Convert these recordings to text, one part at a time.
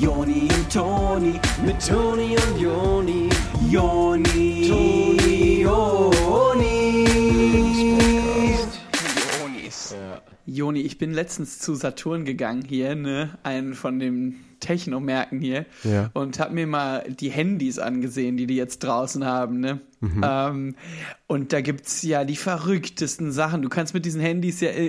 Joni und Toni, mit Toni und Joni, Joni, Toni, Joni. Jonis. Joni, ich bin letztens zu Saturn gegangen hier, ne? Einen von den Technomärkten hier. Ja. Und hab mir mal die Handys angesehen, die die jetzt draußen haben, ne? Ähm, und da gibt's ja die verrücktesten Sachen. Du kannst mit diesen Handys ja äh,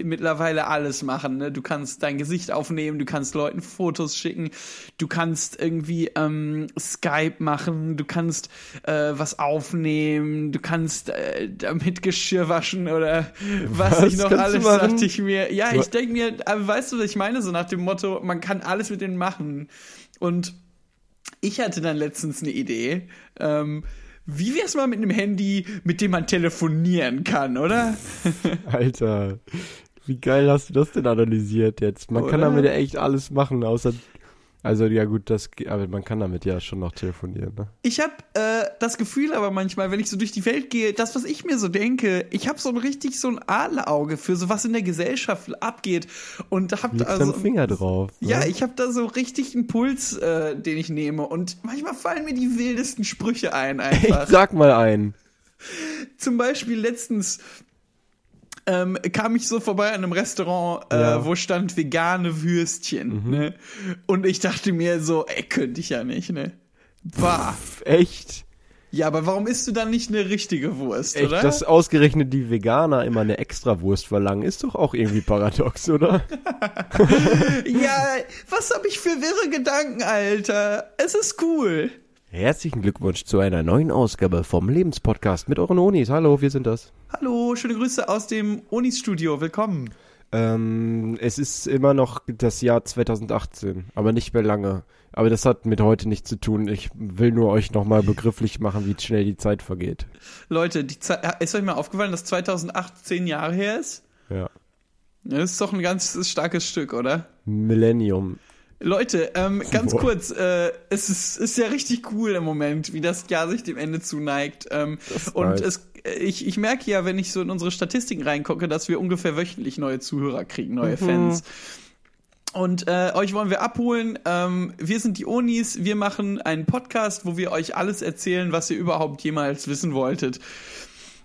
äh, mittlerweile alles machen, ne? Du kannst dein Gesicht aufnehmen, du kannst Leuten Fotos schicken, du kannst irgendwie ähm, Skype machen, du kannst äh, was aufnehmen, du kannst äh, damit Geschirr waschen oder was, Was ich noch alles dachte ich mir. Ja, ich denke mir, aber weißt du, was ich meine? So nach dem Motto, man kann alles mit denen machen. Und ich hatte dann letztens eine Idee. Ähm, wie wär's mal mit einem Handy, mit dem man telefonieren kann, oder? Alter, wie geil hast du das denn analysiert jetzt? Man kann Oder? damit ja echt alles machen, außer. Also ja gut, das aber man kann damit ja schon noch telefonieren, ne? Ich habe äh, das Gefühl aber manchmal, wenn ich so durch die Welt gehe, das, was ich mir so denke, ich habe so ein richtig so ein Adlerauge für so was in der Gesellschaft abgeht und hab da also deinen Finger drauf. Ne? Ja, ich habe da so richtig einen Puls, äh, den ich nehme. Und manchmal fallen mir die wildesten Sprüche ein einfach. sag mal einen. Zum Beispiel letztens ähm, kam ich so vorbei an einem Restaurant, äh, Ja. Mhm. wo stand vegane Würstchen. Ne? Und ich dachte mir so, ey, könnte ich ja nicht, ne? Bah. Echt? Ja, aber warum isst du dann nicht eine richtige Wurst, Echt, oder? dass ausgerechnet die Veganer immer eine Extrawurst verlangen, ist doch auch irgendwie paradox, oder? ja, was hab ich für wirre Gedanken, Alter? Es ist cool. Herzlichen Glückwunsch zu einer neuen Ausgabe vom Lebenspodcast mit euren Onis. Hallo, wir sind das. Hallo, schöne Grüße aus dem Unis-Studio. Willkommen. Ähm, es ist immer noch das Jahr 2018, aber nicht mehr lange. Aber das hat mit heute nichts zu tun. Ich will nur euch nochmal begrifflich machen, wie schnell die Zeit vergeht. Leute, die Zeit, ist euch mal aufgefallen, dass 2008 zehn Jahre her ist? Ja. Das ist doch ein ganz starkes Stück, oder? Millennium. Leute, ähm, ganz Boah. kurz, äh, es ist, ist ja richtig cool im Moment, wie das Jahr sich dem Ende zuneigt. Ähm, und nice. es, äh, ich, ich merke ja, wenn ich so in unsere Statistiken reingucke, dass wir ungefähr wöchentlich neue Zuhörer kriegen, neue Fans. Und äh, euch wollen wir abholen. Ähm, wir sind die Onis. Wir machen einen Podcast, wo wir euch alles erzählen, was ihr überhaupt jemals wissen wolltet.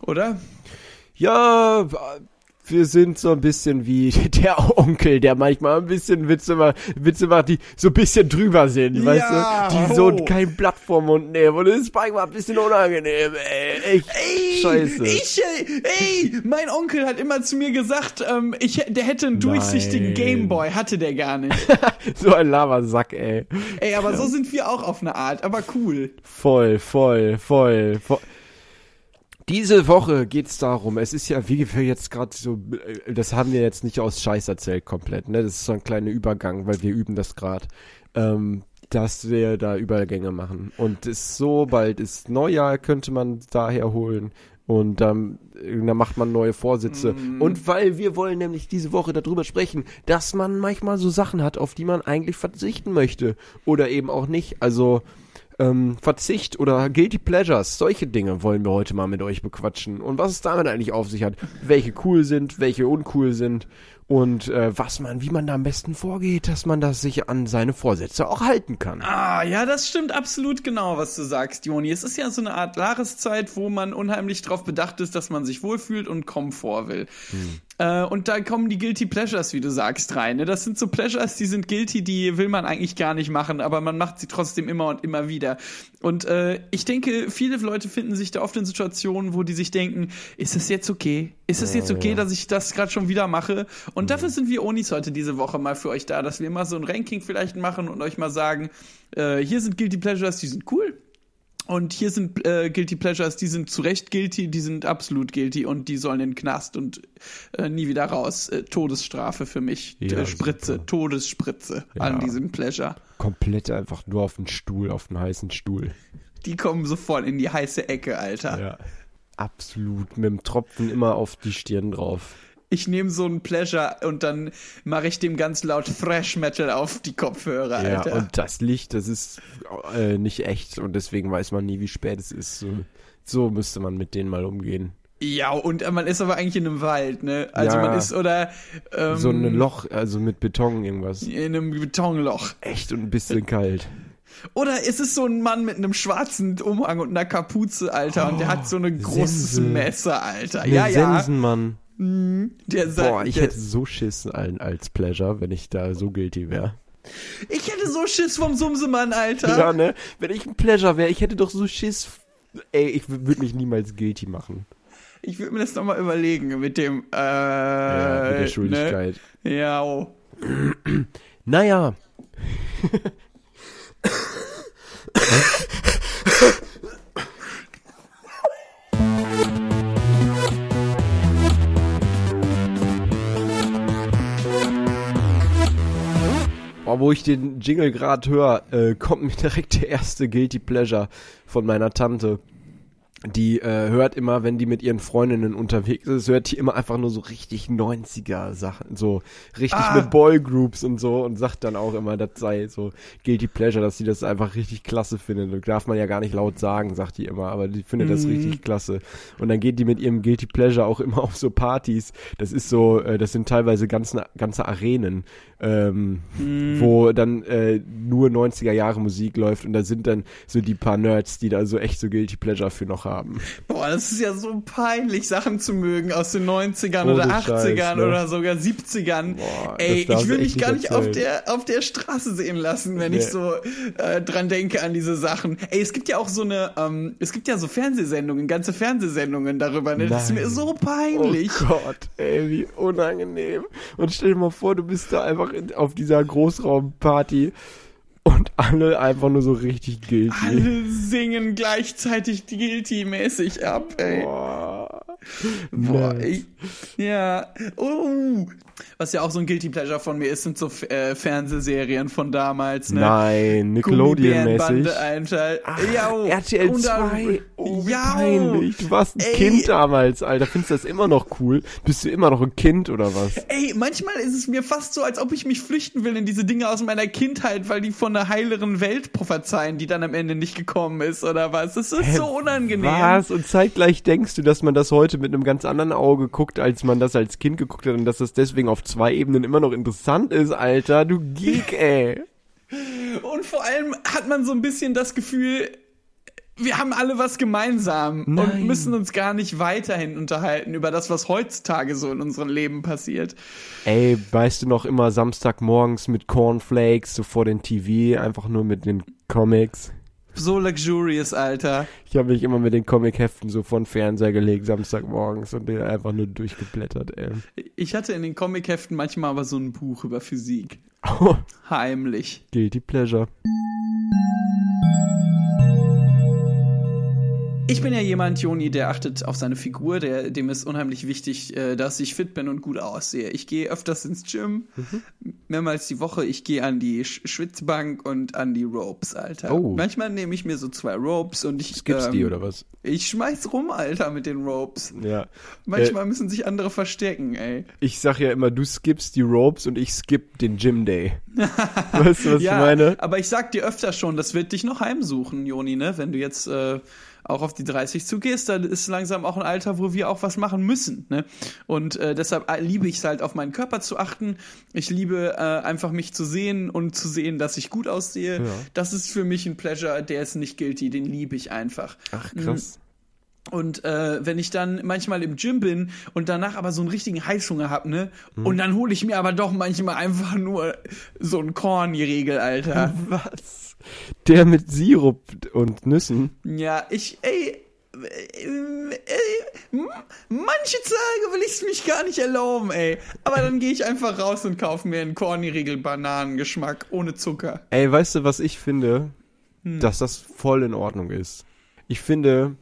Oder? Ja, wir sind so ein bisschen wie der Onkel, der manchmal ein bisschen Witze macht, Witze macht, die so ein bisschen drüber sind, weißt Ja, du? Die so ho. kein Blatt vorm Mund nehmen. Und das ist manchmal ein bisschen unangenehm, ey. Echt Ey, scheiße. Ich, ey, ey, mein Onkel hat immer zu mir gesagt, ähm, ich, der hätte einen durchsichtigen Nein. Gameboy, hatte der gar nicht. so ein Lavasack, ey. ey, aber so sind wir auch auf eine Art, aber cool. Voll, voll, voll, voll. Diese Woche geht's darum, es ist ja, wie wir jetzt gerade so, äh, das haben wir jetzt nicht aus Scheiß erzählt komplett, ne? Das ist so ein kleiner Übergang, weil wir üben das gerade. Ähm, dass wir da Übergänge machen. Und es so bald ist Neujahr, könnte man daher holen. Und ähm, dann macht man neue Vorsätze. Und weil wir wollen nämlich diese Woche darüber sprechen, dass man manchmal so Sachen hat, auf die man eigentlich verzichten möchte. Oder eben auch nicht. Also ähm, Verzicht oder Guilty Pleasures, solche Dinge wollen wir heute mal mit euch bequatschen. Und was es damit eigentlich auf sich hat, welche cool sind, welche uncool sind und äh, was man, wie man da am besten vorgeht, dass man das sich an seine Vorsätze auch halten kann. Ah, ja, das stimmt absolut genau, was du sagst, Joni. Es ist ja so eine Art Jahreszeit, wo man unheimlich darauf bedacht ist, dass man sich wohlfühlt und Komfort will. Äh, und da kommen die Guilty Pleasures, wie du sagst, rein. Ne? Das sind so Pleasures, die sind guilty, die will man eigentlich gar nicht machen, aber man macht sie trotzdem immer und immer wieder. Und äh, ich denke, viele Leute finden sich da oft in Situationen, wo die sich denken, ist es jetzt okay? Ist es jetzt okay, dass ich das gerade schon wieder mache? Und dafür sind wir Onis heute diese Woche mal für euch da, dass wir mal so ein Ranking vielleicht machen und euch mal sagen, äh, hier sind Guilty Pleasures, die sind cool. Und hier sind äh, Guilty Pleasures, die sind zu Recht guilty, die sind absolut guilty und die sollen in den Knast und äh, nie wieder raus. Äh, Todesstrafe für mich. Ja, äh, Spritze, super. Todesspritze an Ja. diesem Pleasure. Komplett einfach nur auf den Stuhl, auf den heißen Stuhl. Die kommen sofort in die heiße Ecke, Alter. Ja. Absolut, mit dem Tropfen immer auf die Stirn drauf. Ich nehme so ein Pleasure und dann mache ich dem ganz laut Thrash Metal auf die Kopfhörer, Ja, Alter. und das Licht, das ist äh, nicht echt und deswegen weiß man nie, wie spät es ist. So, so müsste man mit denen mal umgehen. Ja, und äh, man ist aber eigentlich in einem Wald, ne? Also Ja. man ist oder ähm, So ein Loch, also mit Beton irgendwas. in einem Betonloch. Echt und ein bisschen kalt. Oder ist es so ein Mann mit einem schwarzen Umhang und einer Kapuze, Alter, und der hat so ein großes Sense. Messer, Alter. Eine ja, ja. Sensenmann. Der sagt, Boah, ich der, hätte so Schiss allen als Pleasure, wenn ich da so guilty wäre. ich hätte so Schiss vom Sumsemann, Alter. Ja, ne? Wenn ich ein Pleasure wäre, ich hätte doch so Schiss. Ey, ich würde mich niemals guilty machen. Ich würde mir das nochmal überlegen mit dem, äh, Ja, mit der Schuldigkeit. Ne? Ja, oh. Naja. wo ich den Jingle gerade höre, äh, kommt mir direkt der erste Guilty Pleasure von meiner Tante. Die äh, hört immer, wenn die mit ihren Freundinnen unterwegs ist, hört die immer einfach nur so richtig 90er Sachen, so richtig Ah. mit Boygroups und so und sagt dann auch immer, das sei so Guilty Pleasure, dass sie das einfach richtig klasse findet. Und darf man ja gar nicht laut sagen, sagt die immer, aber die findet das Mhm. richtig klasse. Und dann geht die mit ihrem Guilty Pleasure auch immer auf so Partys. Das ist so, äh, das sind teilweise ganze, ganze Arenen, ähm, Mhm. wo dann äh, nur 90er Jahre Musik läuft und da sind dann so die paar Nerds, die da so echt so Guilty Pleasure für noch haben. Boah, das ist ja so peinlich, Sachen zu mögen aus den 90ern Ohne oder Scheiß, 80ern ne? oder sogar 70ern. Boah, Ey, ich will mich gar nicht auf der, auf der Straße sehen lassen, wenn Nee. ich so äh, dran denke an diese Sachen. Ey, es gibt ja auch so eine, ähm, es gibt ja so Fernsehsendungen, ganze Fernsehsendungen darüber, ne? Das ist mir so peinlich. Oh Gott, ey, wie unangenehm. Und stell dir mal vor, du bist da einfach in, auf dieser Großraumparty und alle einfach nur so richtig guilty. Alle singen gleichzeitig guilty-mäßig ab, ey. Boah. Boah, Nice. ey. Ja. Oh. Was ja auch so ein Guilty Pleasure von mir ist, sind so äh, Fernsehserien von damals, ne? Nein, Nickelodeon-mäßig. Alter. Ach, ja, oh. RTL Und dann- 2. Oh, wie ja, peinlich. Du warst ein Ey. Kind damals, Alter. Findest du das immer noch cool? Bist du immer noch ein Kind oder was? Ey, manchmal ist es mir fast so, als ob ich mich flüchten will in diese Dinge aus meiner Kindheit, weil die von einer heileren Welt prophezeien, die dann am Ende nicht gekommen ist, oder was? Das ist Hä, so unangenehm. Was? Und zeitgleich denkst du, dass man das heute mit einem ganz anderen Auge guckt, als man das als Kind geguckt hat und dass das deswegen auf zwei Ebenen immer noch interessant ist, Alter. Du Geek, ey. Und vor allem hat man so ein bisschen das Gefühl, wir haben alle was gemeinsam und Nein. müssen uns gar nicht weiterhin unterhalten über das, was heutzutage so in unserem Leben passiert. Ey, weißt du noch immer Samstagmorgens mit Cornflakes, so vor den TV, einfach nur mit den Comics? So luxurious, Alter. Ich habe mich immer mit den Comicheften so vor den Fernseher gelegt, Samstagmorgens und den einfach nur durchgeblättert, ey. Ich hatte in den Comicheften manchmal aber so ein Buch über Physik. Oh, Heimlich. guilty pleasure. Ich bin ja jemand, Joni, der achtet auf seine Figur, der, dem ist unheimlich wichtig, äh, dass ich fit bin und gut aussehe. Ich gehe öfters ins Gym, mehrmals die Woche. Ich gehe an die Sch Schwitzbank und an die Ropes, Alter. Oh. Manchmal nehme ich mir so zwei Ropes und ich Skippst ähm, die oder was? Ich schmeiß rum, Alter, mit den Ropes. Ja. Manchmal müssen sich andere verstecken, ey. Ich sag ja immer, du skippst die Ropes und ich skipp den Gym Day. weißt du, was ja, ich meine? aber ich sag dir öfter schon, das wird dich noch heimsuchen, Joni, ne? Wenn du jetzt äh, auch auf die 30 zugehst, dann ist langsam auch ein Alter, wo wir auch was machen müssen, ne? Und äh, deshalb äh, liebe ich es halt, auf meinen Körper zu achten. Ich liebe äh, einfach mich zu sehen und zu sehen, dass ich gut aussehe. Ja. Das ist für mich ein Pleasure, der ist nicht guilty, den liebe ich einfach. Ach, krass. Und äh, wenn ich dann manchmal im Gym bin und danach aber so einen richtigen Heißhunger hab, ne? Und dann hole ich mir aber doch manchmal einfach nur so einen Kornriegel, Alter. Was? Der mit Sirup und Nüssen. ja, ich, ey, äh, äh, manche Tage will ich es mich gar nicht erlauben, ey. Aber dann gehe ich einfach raus und kaufe mir einen Kornriegel Bananengeschmack ohne Zucker. Ey, weißt du, was ich finde? Dass das voll in Ordnung ist. Ich finde,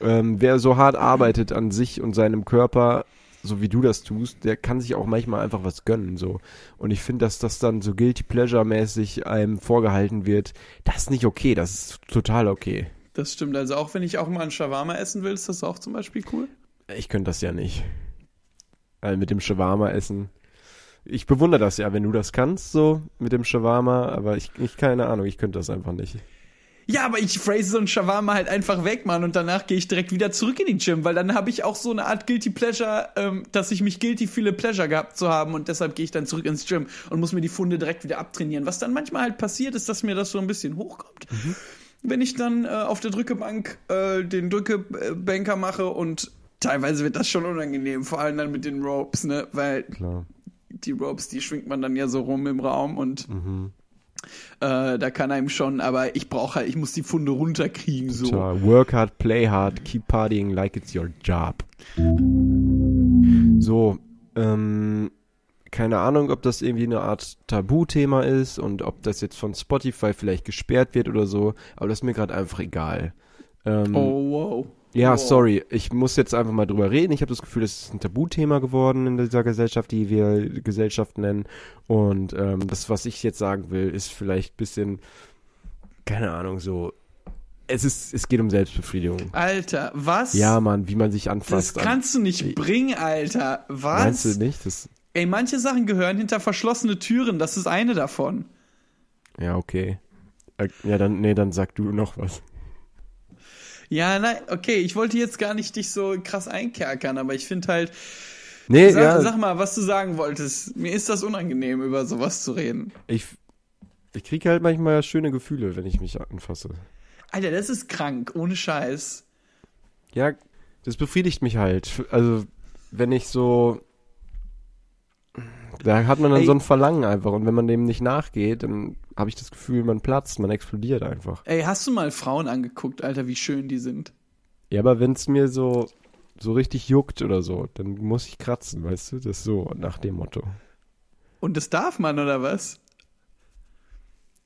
ähm, wer so hart arbeitet an sich und seinem Körper, so wie du das tust, der kann sich auch manchmal einfach was gönnen, so. Und ich finde, dass das dann so guilty pleasure mäßig einem vorgehalten wird, das ist nicht okay, das ist total okay. Das stimmt. Also auch wenn ich auch mal einen Shawarma essen will, ist das auch zum Beispiel cool. Ich könnte das ja nicht. Also mit dem Shawarma essen. Ich bewundere das ja, wenn du das kannst, so mit dem Shawarma, aber ich, ich keine Ahnung, ich könnte das einfach nicht. Ja, aber ich phrase so ein Shawarma halt einfach weg, Mann, und danach gehe ich direkt wieder zurück in die Gym, weil dann habe ich auch so eine Art Guilty Pleasure, ähm, dass ich mich guilty fühle, Pleasure gehabt zu haben und deshalb gehe ich dann zurück ins Gym und muss mir die Funde direkt wieder abtrainieren. Was dann manchmal halt passiert, ist, dass mir das so ein bisschen hochkommt. Wenn ich dann äh, auf der Drückebank äh, den Drückebanker mache und teilweise wird das schon unangenehm, vor allem dann mit den Ropes, ne, weil Klar. die Ropes, die schwingt man dann ja so rum im Raum und Mhm. Äh, da kann einem schon, aber ich brauche halt, ich muss die Funde runterkriegen, so. Tja, work hard, play hard, keep partying like it's your job. So, ähm, keine Ahnung, ob das irgendwie eine Art Tabuthema ist und ob das jetzt von Spotify vielleicht gesperrt wird oder so, aber das ist mir gerade einfach egal. Ähm, Oh, wow. Ja, wow. sorry, ich muss jetzt einfach mal drüber reden. Ich habe das Gefühl, das ist ein Tabuthema geworden in dieser Gesellschaft, die wir Gesellschaft nennen. Und ähm, das, was ich jetzt sagen will, ist vielleicht ein bisschen, keine Ahnung, so. Es ist, es geht um Selbstbefriedigung. Alter, was? Ja, Mann, wie man sich das anfasst. an- kannst du nicht bringen, Alter. Was? Meinst du nicht? Das, Ey, manche Sachen gehören hinter verschlossene Türen, das ist eine davon. ja, okay. Äh, Ja, dann, nee, dann sag du noch was. Ja, nein, okay, ich wollte jetzt gar nicht dich so krass einkerkern, aber ich finde halt, Nee, sag, ja, sag mal, was du sagen wolltest. Mir ist das unangenehm, über sowas zu reden. ich, ich kriege halt manchmal schöne Gefühle, wenn ich mich anfasse. Alter, das ist krank, ohne Scheiß. Ja, das befriedigt mich halt. Also, wenn ich so. Da hat man dann Ey. so ein Verlangen einfach. Und wenn man dem nicht nachgeht, dann habe ich das Gefühl, man platzt, man explodiert einfach. Ey, hast du mal Frauen angeguckt, Alter, wie schön die sind? Ja, aber wenn es mir so, so richtig juckt oder so, dann muss ich kratzen, weißt du? Das ist so nach dem Motto. Und das darf man, oder was?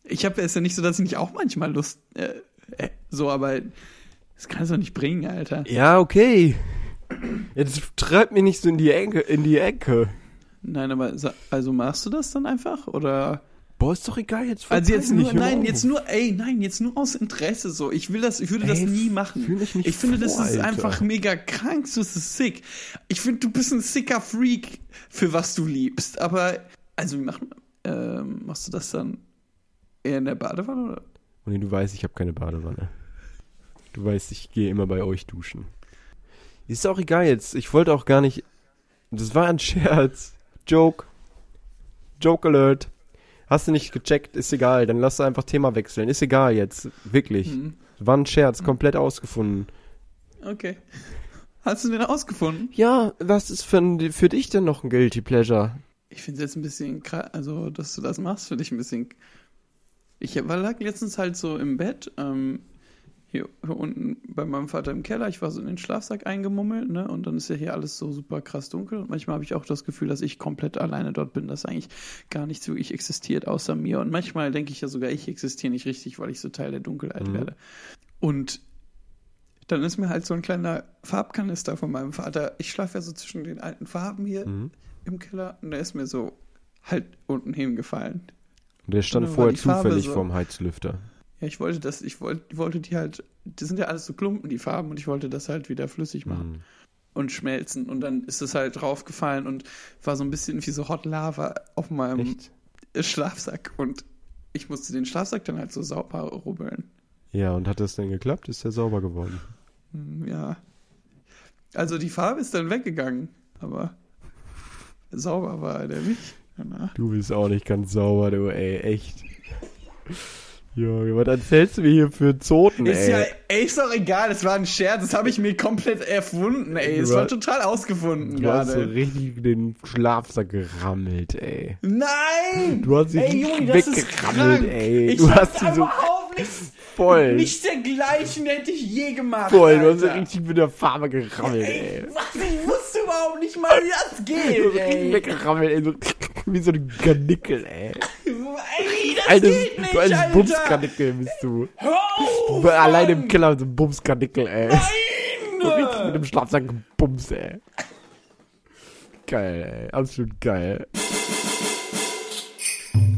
Ich habe es ja nicht so, dass ich nicht auch manchmal Lust, äh, äh, so, aber das kannst du doch nicht bringen, Alter. Ja, okay. Jetzt treibt mich nicht so in die Ecke, in die Ecke. Nein, aber also machst du das dann einfach oder? Boah, ist doch egal, jetzt Also jetzt nur, nein, jetzt nur, ey, nein, jetzt nur aus Interesse so. Ich will das, ich würde das Ey, nie machen. fühl mich nicht ich finde, das vor, ist Alter. einfach mega krank, so ist es sick. Ich finde, du bist ein sicker Freak für was du liebst, aber also wie mach, ähm, machst du das dann eher in der Badewanne oder? Und du weißt, ich habe keine Badewanne. Du weißt, ich gehe immer bei euch duschen. Ist auch egal jetzt. Ich wollte auch gar nicht. Das war ein Scherz. Joke. Joke Alert. Hast du nicht gecheckt? Ist egal. Dann lass einfach Thema wechseln. Ist egal jetzt. Wirklich. Hm, War ein Scherz. Komplett ausgefunden. okay. Hast du den ausgefunden? Ja, was ist für, für dich denn noch ein Guilty Pleasure? Ich finde es jetzt ein bisschen krass, also dass du das machst, finde ich ein bisschen. Ich war lag letztens halt so im Bett, ähm, hier, hier unten bei meinem Vater im Keller. Ich war so in den Schlafsack eingemummelt, ne? Und dann ist ja hier alles so super krass dunkel. Und manchmal habe ich auch das Gefühl, dass ich komplett alleine dort bin, dass eigentlich gar nichts wirklich existiert außer mir. Und manchmal denke ich ja sogar, ich existiere nicht richtig, weil ich so Teil der Dunkelheit Mhm. werde. Und dann ist mir halt so ein kleiner Farbkanister von meinem Vater. Ich schlafe ja so zwischen den alten Farben hier Mhm. im Keller und der ist mir so halt unten hingefallen. Und der stand vorher zufällig so- vorm Heizlüfter. Ja, ich wollte das, ich wollte, wollte die halt, das sind ja alles so Klumpen, die Farben, und ich wollte das halt wieder flüssig machen Mhm. und schmelzen. Und dann ist es halt draufgefallen und war so ein bisschen wie so Hot Lava auf meinem Echt? Schlafsack. Und ich musste den Schlafsack dann halt so sauber rubbeln. Ja, und hat das denn geklappt? Ist der sauber geworden? Hm, Ja. Also die Farbe ist dann weggegangen, aber sauber war der nicht. Danach. Du bist auch nicht ganz sauber, du, ey, echt. Junge, was erzählst du mir hier für Zoten, Ist ey? ja, ey, ist doch egal, es war ein Scherz, das habe ich mir komplett erfunden, ey. Es Du war hast- total ausgefunden du hast so gerade. richtig den Schlafsack gerammelt, ey. Nein! Du hast sie ey, richtig das ist weggerammelt, ey. Ich Du hast sie so überhaupt nicht, voll, nicht dergleichen hätte ich je gemacht. voll. Du hast Alter. richtig mit der Farbe gerammelt, ey. Ey, was? Ich wusste überhaupt nicht mal, wie das Du geht, hast richtig ey. weggerammelt, ey. So, wie so ein Garnickel, ey. Das Altes, geht nicht, du altes Alter. Bumskarnickel bist du. Hör auf, Du allein im. Keller so ein Bumskarnickel, ey. So richtig mit Nein! dem Schlafsack gebumst, ey. Geil, ey. Absolut geil.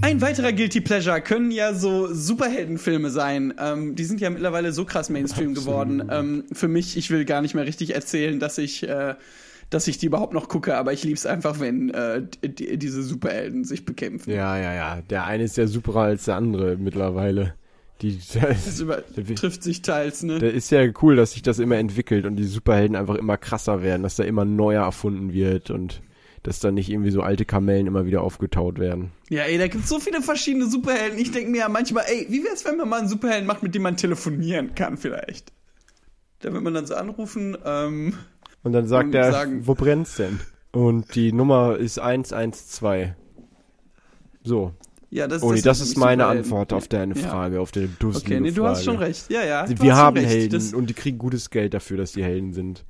Ein weiterer Guilty Pleasure können ja so Superheldenfilme sein. Ähm, die sind ja mittlerweile so krass Mainstream geworden. Ähm, für mich, ich will gar nicht mehr richtig erzählen, dass ich, äh, dass ich die überhaupt noch gucke, aber ich lieb's einfach, wenn äh, die, diese Superhelden sich bekämpfen. Ja, ja, ja. Der eine ist ja superer als der andere mittlerweile. Die, Das übertrifft sich teils, ne? Der ist ja cool, dass sich das immer entwickelt und die Superhelden einfach immer krasser werden, dass da immer neuer erfunden wird und dass da nicht irgendwie so alte Kamellen immer wieder aufgetaut werden. Ja, ey, da gibt's so viele verschiedene Superhelden. Ich denke mir ja manchmal, ey, wie wär's, wenn man mal einen Superhelden macht, mit dem man telefonieren kann, vielleicht? Da wird man dann so anrufen, ähm, Und dann sagt er, sagen- wo brennt's denn? Und die Nummer ist 112. So, ja, das, sind das für ist meine Superhelden. Antwort auf deine Ja. Frage, auf deine dusselige Okay, nee, du hast schon Frage. recht. Ja, ja. Wir haben recht. Helden Das, und die kriegen gutes Geld dafür, dass die Helden sind.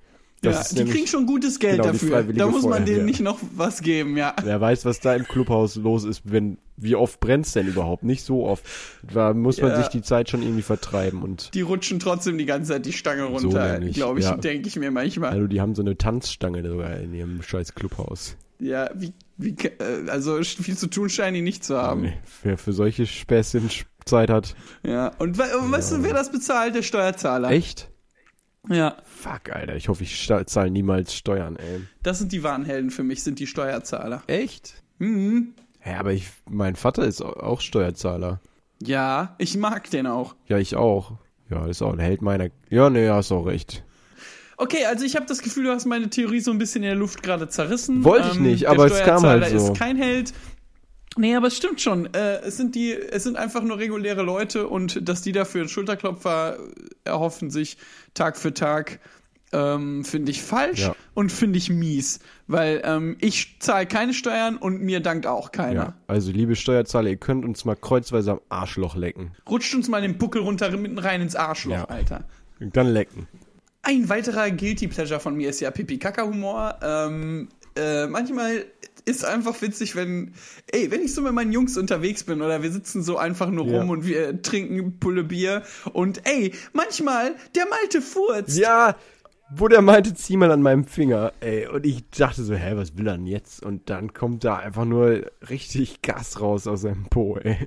Ja, die nämlich, kriegen schon gutes Geld genau, dafür. Da muss man denen nicht noch was geben, ja. Wer weiß, was da im Clubhaus los ist, wenn, wie oft brennt's denn überhaupt? Nicht so oft. Da muss man Ja. sich die Zeit schon irgendwie vertreiben und, Die rutschen trotzdem die ganze Zeit die Stange runter, nämlich, glaube ich, ja. denke ich mir manchmal. also die haben so eine Tanzstange sogar in ihrem scheiß Clubhaus. Ja, wie, wie, äh, also viel zu tun scheinen die nicht zu haben. Nee, Wer für solche Späßchen Zeit hat. Ja, und we und weißt du, wer das bezahlt? Der Steuerzahler. Echt? Ja, Fuck, Alter. Ich hoffe, ich zahle niemals Steuern, ey. das sind die wahren Helden für mich, sind die Steuerzahler. Echt? Mhm. Ja, aber ich, mein Vater ist au- auch Steuerzahler. Ja, ich mag den auch. Ja, ich auch. Ja, ist auch ein Held meiner. Ja, nee, hast auch recht. Okay, also ich habe das Gefühl, du hast meine Theorie so ein bisschen in der Luft gerade zerrissen. Ähm, Wollte ich nicht, der aber es kam halt so. ist kein Held. Nee, aber es stimmt schon. Äh, es sind die, es sind einfach nur reguläre Leute und dass die dafür einen Schulterklopfer erhoffen sich Tag für Tag, ähm, finde ich falsch Ja. und finde ich mies, weil ähm, ich zahle keine Steuern und mir dankt auch keiner. Ja. Also, liebe Steuerzahler, ihr könnt uns mal kreuzweise am Arschloch lecken. Rutscht uns mal den Buckel runter mitten rein ins Arschloch, Ja. Alter. Dann lecken. Ein weiterer Guilty Pleasure von mir ist ja Pipi-Kaka-Humor. Ähm, äh, manchmal ist einfach witzig, wenn, ey, wenn ich so mit meinen Jungs unterwegs bin oder wir sitzen so einfach nur Ja. rum und wir trinken Pulle Bier und ey, manchmal der Malte furzt. Ja, wo der meinte, zieh mal an meinem Finger, ey. Und ich dachte so, hä, was will er denn jetzt? Und dann kommt da einfach nur richtig Gas raus aus seinem Po, ey.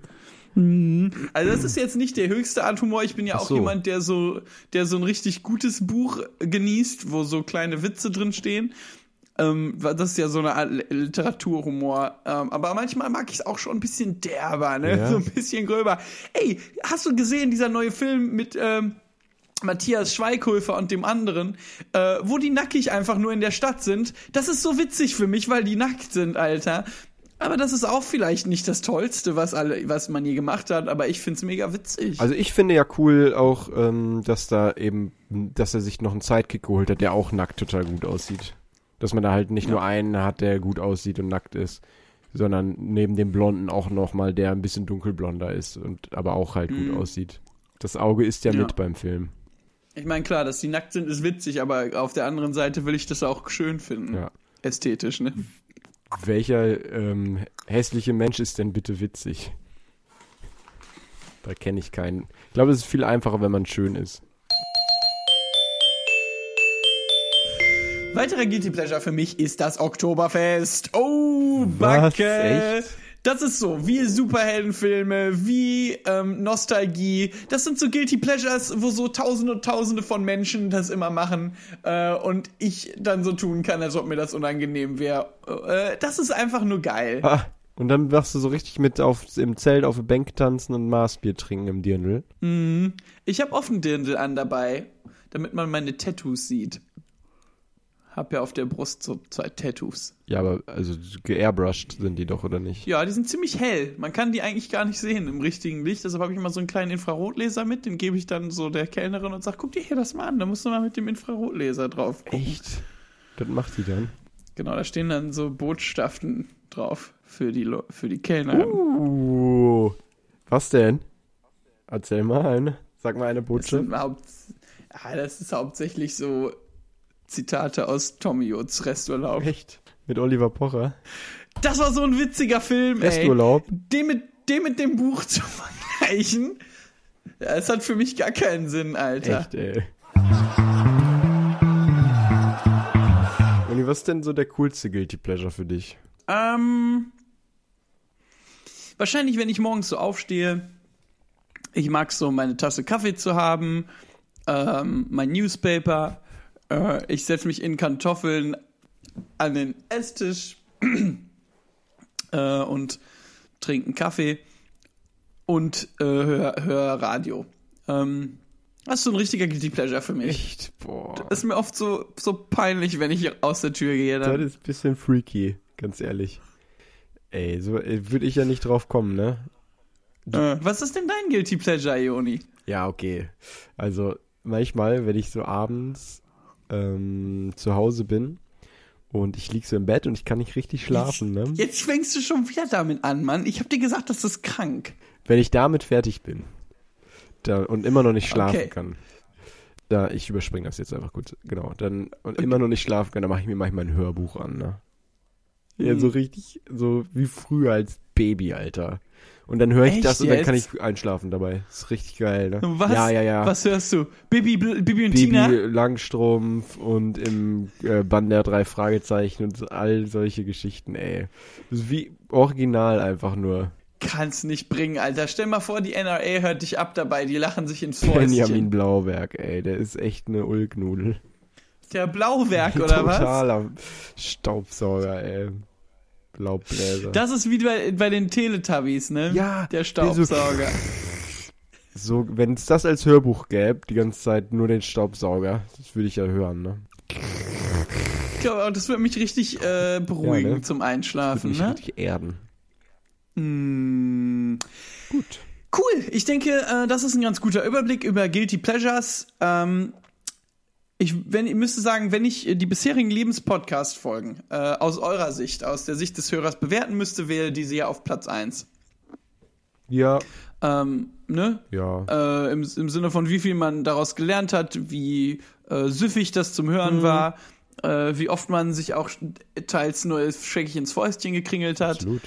Also das ist jetzt nicht der höchste Art Humor. Ich bin ja auch so. jemand, der so, der so ein richtig gutes Buch genießt, wo so kleine Witze drin stehen. Ähm, das ist ja so eine Art Li- Literaturhumor. Ähm, aber manchmal mag ich es auch schon ein bisschen derber, ne? Ja. So ein bisschen gröber. Ey, hast du gesehen, dieser neue Film mit ähm, Matthias Schweighöfer und dem anderen, äh, wo die nackig einfach nur in der Stadt sind? Das ist so witzig für mich, weil die nackt sind, Alter. Aber das ist auch vielleicht nicht das Tollste, was alle, was man je gemacht hat, aber ich find's mega witzig. Also ich finde ja cool auch, ähm, dass da eben, dass er sich noch einen Sidekick geholt hat, der auch nackt total gut aussieht. Dass man da halt nicht nur einen hat, der gut aussieht und nackt ist, sondern neben dem Blonden auch noch mal der ein bisschen dunkelblonder ist und aber auch halt gut Mhm. aussieht. Das Auge ist ja, Ja. mit beim Film. Ich meine, klar, dass die nackt sind, ist witzig, aber auf der anderen Seite will ich das auch schön finden. Ja. Ästhetisch, ne? Welcher ähm, hässliche Mensch ist denn bitte witzig? Da kenne ich keinen. Ich glaube, es ist viel einfacher, wenn man schön ist. Weiterer Guilty Pleasure für mich ist das Oktoberfest. Oh? Backe! Das ist so, wie Superheldenfilme, wie ähm, Nostalgie. Das sind so Guilty Pleasures, wo so Tausende und Tausende von Menschen das immer machen äh, und ich dann so tun kann, als ob mir das unangenehm wäre. Äh, das ist einfach nur geil. Ah, und dann machst du so richtig mit auf, im Zelt auf der Bank tanzen und Maßbier trinken im Dirndl. Mhm. Ich habe offen Dirndl an dabei, damit man meine Tattoos sieht. Hab ja auf der Brust so zwei Tattoos. Ja, aber also geairbrushed sind die doch, oder nicht? Ja, die sind ziemlich hell. Man kann die eigentlich gar nicht sehen im richtigen Licht. Deshalb habe ich immer so einen kleinen Infrarotlaser mit. Den gebe ich dann so der Kellnerin und sage, guck dir hier das mal an. Da musst du mal mit dem Infrarotlaser drauf gucken. Echt? Das macht die dann? Genau, da stehen dann so Botschaften drauf für die, Lo- für die Kellner. Uh, was denn? Erzähl mal eine. Sag mal eine das, Botschaft. Haupt ja, das ist hauptsächlich so Zitate aus Tommyots Resturlaub. Echt? Mit Oliver Pocher? Das war so ein witziger Film, ey. Resturlaub? Den mit, den mit dem Buch zu vergleichen, es hat für mich gar keinen Sinn, Alter. Echt, ey. Uni, was ist denn so der coolste Guilty Pleasure für dich? Ähm, wahrscheinlich, wenn ich morgens so aufstehe, ich mag so meine Tasse Kaffee zu haben, ähm, mein Newspaper, äh, ich setze mich in Kartoffeln an den Esstisch äh, und trinke einen Kaffee. und äh, hör, hör Radio. Ähm, das ist so ein richtiger Guilty Pleasure für mich. Echt? Boah. Ist mir oft so, so peinlich, wenn ich aus der Tür gehe. Das Dann. ist ein bisschen freaky, ganz ehrlich. Ey, so würde ich ja nicht drauf kommen, ne? Äh, was ist denn dein Guilty Pleasure, Ioni? Ja, okay. Also manchmal, wenn ich so abends ähm, zu Hause bin und ich lieg so im Bett und ich kann nicht richtig schlafen, ne? Jetzt fängst du schon wieder damit an, Mann. Ich hab dir gesagt, das ist krank. Wenn ich damit fertig bin da, und immer noch nicht schlafen Okay. kann, da ich überspringe das jetzt einfach gut, genau, dann und immer noch nicht schlafen kann, dann mache ich mir manchmal ein Hörbuch an, ne? Ja, Hm. so richtig, so wie früher als Baby, Alter. Und dann höre ich Echt das und dann jetzt? kann ich einschlafen dabei. ist richtig geil, ne? Was? Ja, ja, ja. Was hörst du? Bibi, Bibi und Tina? Bibi Langstrumpf und im äh, Bann der drei Fragezeichen und all solche Geschichten, ey. Das ist wie original einfach nur. Kannst nicht bringen, Alter. Stell mal vor, die NRA hört dich ab dabei. Die lachen sich ins Benjamin Fäustchen. Blauberg, ey, der ist echt eine Ulknudel. Der Blauwerk, oder was? Totaler Staubsauger, ey. Laubbläser. Das ist wie bei, bei den Teletubbies, ne? Ja, Der Staubsauger. so, wenn es das als Hörbuch gäbe, die ganze Zeit nur den Staubsauger, das würde ich ja hören, ne? Ich glaube, das würde mich richtig äh, beruhigen Ja, ne? zum Einschlafen, mich ne? richtig erden. Mm. Gut. Cool. Ich denke, äh, das ist ein ganz guter Überblick über Guilty Pleasures. Ähm, ich, wenn, ich müsste sagen, wenn ich äh, die bisherigen Lebenspodcast-Folgen äh, aus eurer Sicht, aus der Sicht des Hörers bewerten müsste, wäre diese ja auf Platz 1. Ja, Ähm, ne? ja. Äh, im, Im Sinne von, wie viel man daraus gelernt hat, wie äh, süffig das zum Hören war, äh, wie oft man sich auch teils nur schrecklich ins Fäustchen gekringelt hat. Absolut.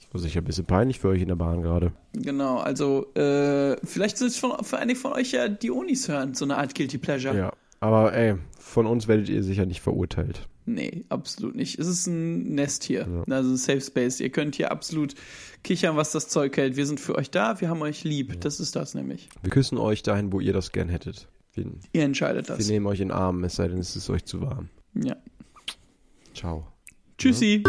Das war sicher ein bisschen peinlich für euch in der Bahn gerade. Genau, also äh, vielleicht sind es von, für einige von euch ja die Unis hören, so eine Art Guilty Pleasure. Ja. Aber ey, von uns werdet ihr sicher nicht verurteilt. Nee, absolut nicht. Es ist ein Nest hier, also ein Safe Space. Ihr könnt hier absolut kichern, was das Zeug hält. Wir sind für euch da, wir haben euch lieb. Das ist das nämlich. Wir küssen euch dahin, wo ihr das gern hättet. Wir, Ihr entscheidet wir das. nehmen euch in den Arm, es sei denn, es ist euch zu warm. Ja. Ciao. Tschüssi.